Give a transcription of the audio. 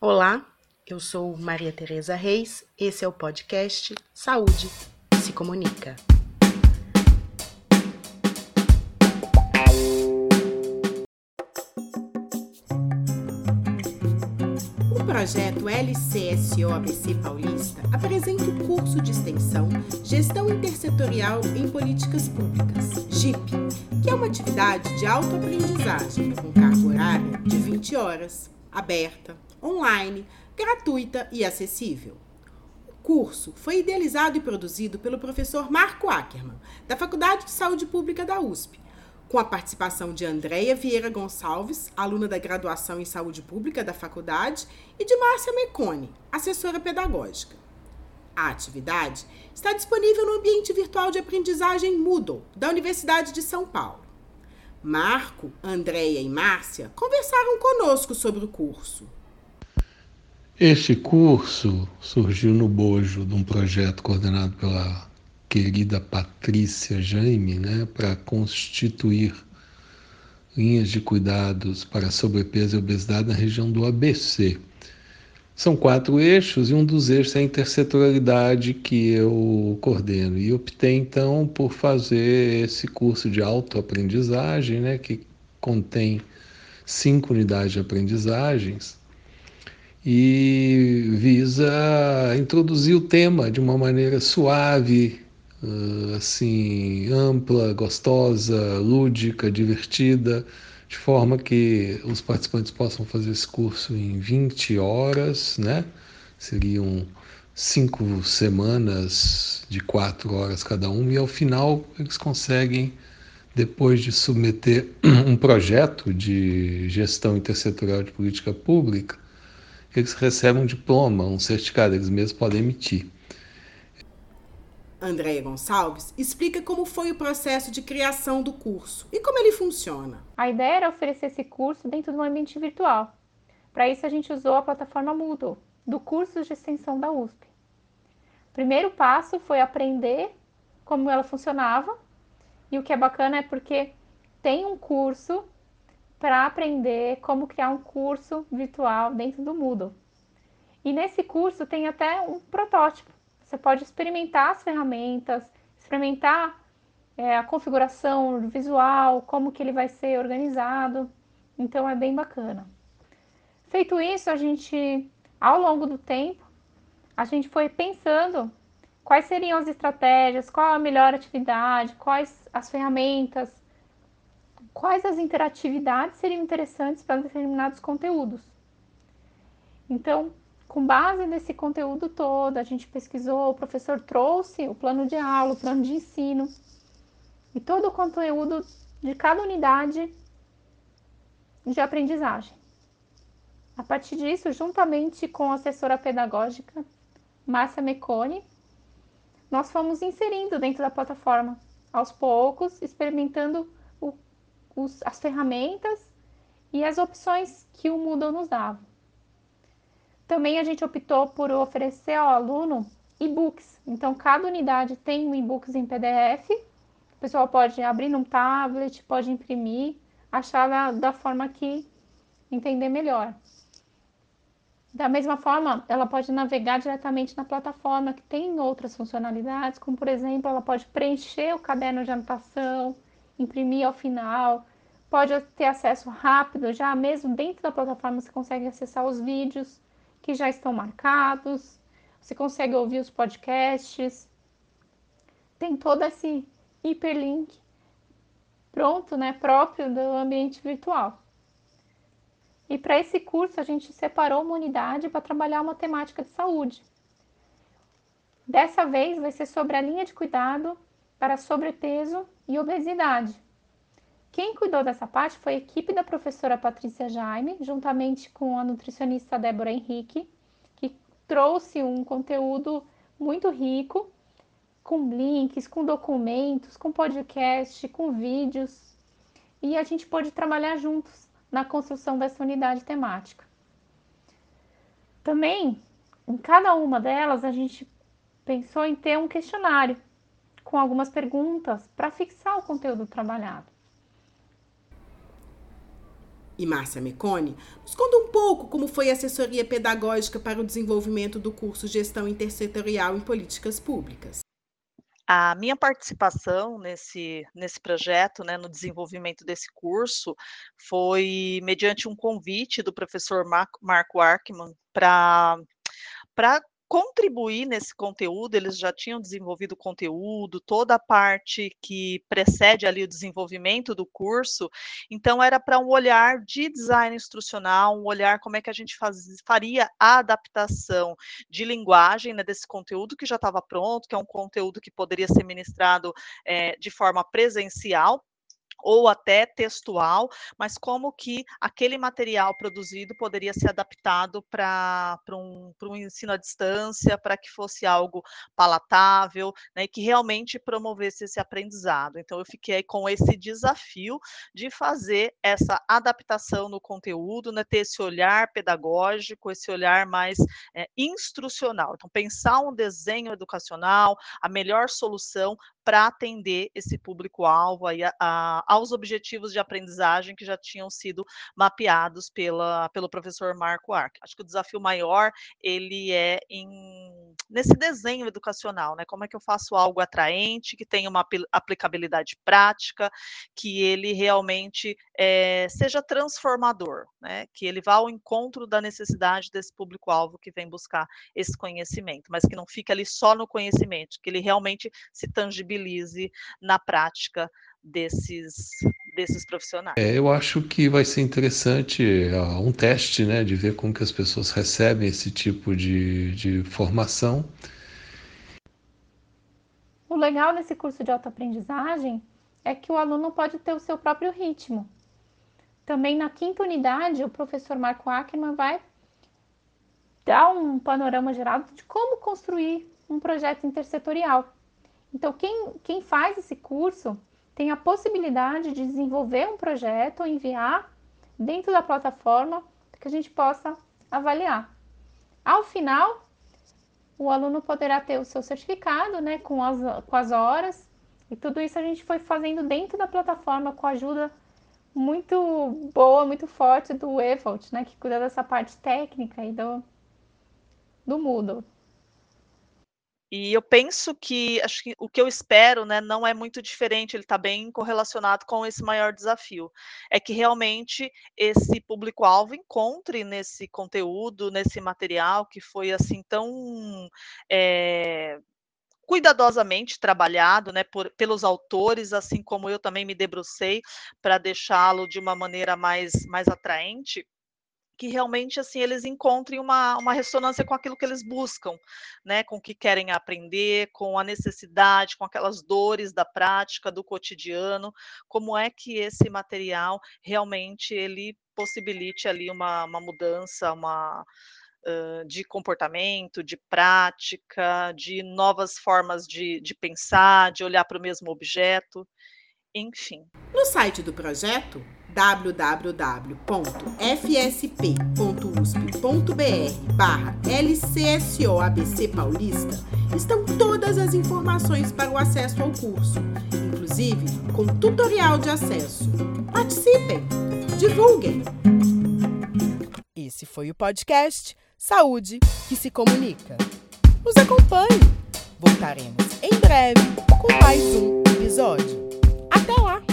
Olá, eu sou Maria Tereza Reis, esse é o podcast Saúde se Comunica. O projeto LCSO ABC Paulista apresenta o curso de extensão Gestão Intersetorial em Políticas Públicas, GIP, que é uma atividade de autoaprendizagem com carga horária de 20 horas, aberta, online, gratuita e acessível. O curso foi idealizado e produzido pelo professor Marco Ackerman, da Faculdade de Saúde Pública da USP, com a participação de Andréia Vieira Gonçalves, aluna da graduação em Saúde Pública da faculdade, e de Márcia Mecone, assessora pedagógica. A atividade está disponível no ambiente virtual de aprendizagem Moodle da Universidade de São Paulo. Marco, Andréia e Márcia conversaram conosco sobre o curso. Este curso surgiu no bojo de um projeto coordenado pela querida Patrícia Jaime, né, para constituir linhas de cuidados para sobrepeso e obesidade na região do ABC. São quatro eixos e um dos eixos é a intersetorialidade que eu coordeno. E optei então por fazer esse curso de autoaprendizagem, né, que contém cinco unidades de aprendizagens e visa introduzir o tema de uma maneira suave, ah, assim, ampla, gostosa, lúdica, divertida, de forma que os participantes possam fazer esse curso em 20 horas, né? Seriam cinco semanas de quatro horas cada uma, e ao final eles conseguem, depois de submeter um projeto de gestão intersetorial de política pública, eles recebem um diploma, um certificado, eles mesmos podem emitir. Andréia Gonçalves explica como foi o processo de criação do curso e como ele funciona. A ideia era oferecer esse curso dentro de um ambiente virtual. Para isso, a gente usou a plataforma Moodle, do curso de extensão da USP. O primeiro passo foi aprender como ela funcionava, e o que é bacana é porque tem um curso para aprender como criar um curso virtual dentro do Moodle. E nesse curso tem até um protótipo. Você pode experimentar as ferramentas, experimentar é, a configuração visual, como que ele vai ser organizado. Então é bem bacana. Feito isso, a gente, ao longo do tempo, a gente foi pensando quais seriam as estratégias, qual a melhor atividade, quais as ferramentas quais as interatividades seriam interessantes para determinados conteúdos. Então, com base nesse conteúdo todo, a gente pesquisou, o professor trouxe o plano de aula, o plano de ensino e todo o conteúdo de cada unidade de aprendizagem. A partir disso, juntamente com a assessora pedagógica Márcia Mecone, nós fomos inserindo dentro da plataforma, aos poucos, experimentando os, as ferramentas e as opções que o Moodle nos dava. Também a gente optou por oferecer ao aluno e-books. Então, cada unidade tem um e-books em PDF. O pessoal pode abrir num tablet, pode imprimir, achar da, da forma que entender melhor. Da mesma forma, ela pode navegar diretamente na plataforma, que tem outras funcionalidades, como por exemplo, ela pode preencher o caderno de anotação, imprimir ao final, pode ter acesso rápido, já mesmo dentro da plataforma você consegue acessar os vídeos que já estão marcados, você consegue ouvir os podcasts, tem todo esse hiperlink pronto, né, próprio do ambiente virtual. E para esse curso a gente separou uma unidade para trabalhar uma temática de saúde. Dessa vez vai ser sobre a linha de cuidado para sobrepeso e obesidade. Quem cuidou dessa parte foi a equipe da professora Patrícia Jaime, juntamente com a nutricionista Débora Henrique, que trouxe um conteúdo muito rico, com links, com documentos, com podcast, com vídeos, e a gente pôde trabalhar juntos na construção dessa unidade temática. Também, em cada uma delas, a gente pensou em ter um questionário com algumas perguntas para fixar o conteúdo trabalhado. E Márcia Mecone nos conta um pouco como foi a assessoria pedagógica para o desenvolvimento do curso Gestão Intersetorial em Políticas Públicas. A minha participação nesse, nesse projeto, né, no desenvolvimento desse curso, foi mediante um convite do professor Marco, Marco Arkman para contribuir nesse conteúdo, eles já tinham desenvolvido o conteúdo, toda a parte que precede ali o desenvolvimento do curso, então era para um olhar de design instrucional, um olhar como é que a gente faz, faria a adaptação de linguagem né, desse conteúdo que já estava pronto, que é um conteúdo que poderia ser ministrado é, de forma presencial, ou até textual, mas como que aquele material produzido poderia ser adaptado para um, um ensino à distância, para que fosse algo palatável, né, e que realmente promovesse esse aprendizado. Então, eu fiquei com esse desafio de fazer essa adaptação no conteúdo, né, ter esse olhar pedagógico, esse olhar mais é, instrucional. Então, pensar um desenho educacional, a melhor solução para atender esse público-alvo aos objetivos de aprendizagem que já tinham sido mapeados pela, pelo professor Marco Arc. Acho que o desafio maior ele é em, nesse desenho educacional, né? Como é que eu faço algo atraente, que tenha uma aplicabilidade prática, que ele realmente é, seja transformador, né? Que ele vá ao encontro da necessidade desse público-alvo que vem buscar esse conhecimento, mas que não fique ali só no conhecimento, que ele realmente se tangibilize utilize na prática desses, desses profissionais. É, eu acho que vai ser interessante uh, um teste, né, de ver como que as pessoas recebem esse tipo de, de formação. O legal nesse curso de autoaprendizagem é que o aluno pode ter o seu próprio ritmo. Também na quinta unidade, o professor Marco Ackerman vai dar um panorama geral de como construir um projeto intersetorial. Então, quem, quem faz esse curso tem a possibilidade de desenvolver um projeto, enviar dentro da plataforma que a gente possa avaliar. Ao final, o aluno poderá ter o seu certificado, né, com as, com as horas, e tudo isso a gente foi fazendo dentro da plataforma com a ajuda muito boa, muito forte do Evolt, né, que cuida dessa parte técnica e do, do Moodle. E eu penso que acho que o que eu espero, né, não é muito diferente, ele está bem correlacionado com esse maior desafio. É que realmente esse público-alvo encontre nesse conteúdo, nesse material que foi assim tão é, cuidadosamente trabalhado né, por, pelos autores, assim como eu também me debrucei para deixá-lo de uma maneira mais, mais atraente que realmente assim eles encontrem uma, uma ressonância com aquilo que eles buscam, né, com o que querem aprender, com a necessidade, com aquelas dores da prática, do cotidiano, como é que esse material realmente ele possibilite ali uma, uma mudança, uma de comportamento, de prática, de novas formas de, de pensar, de olhar para o mesmo objeto, enfim. No site do projeto www.fsp.usp.br barra LCSO Paulista estão todas as informações para o acesso ao curso, inclusive com tutorial de acesso. Participem! Divulguem! Esse foi o podcast Saúde que se comunica. Nos acompanhe! Voltaremos em breve com mais um episódio. Até lá!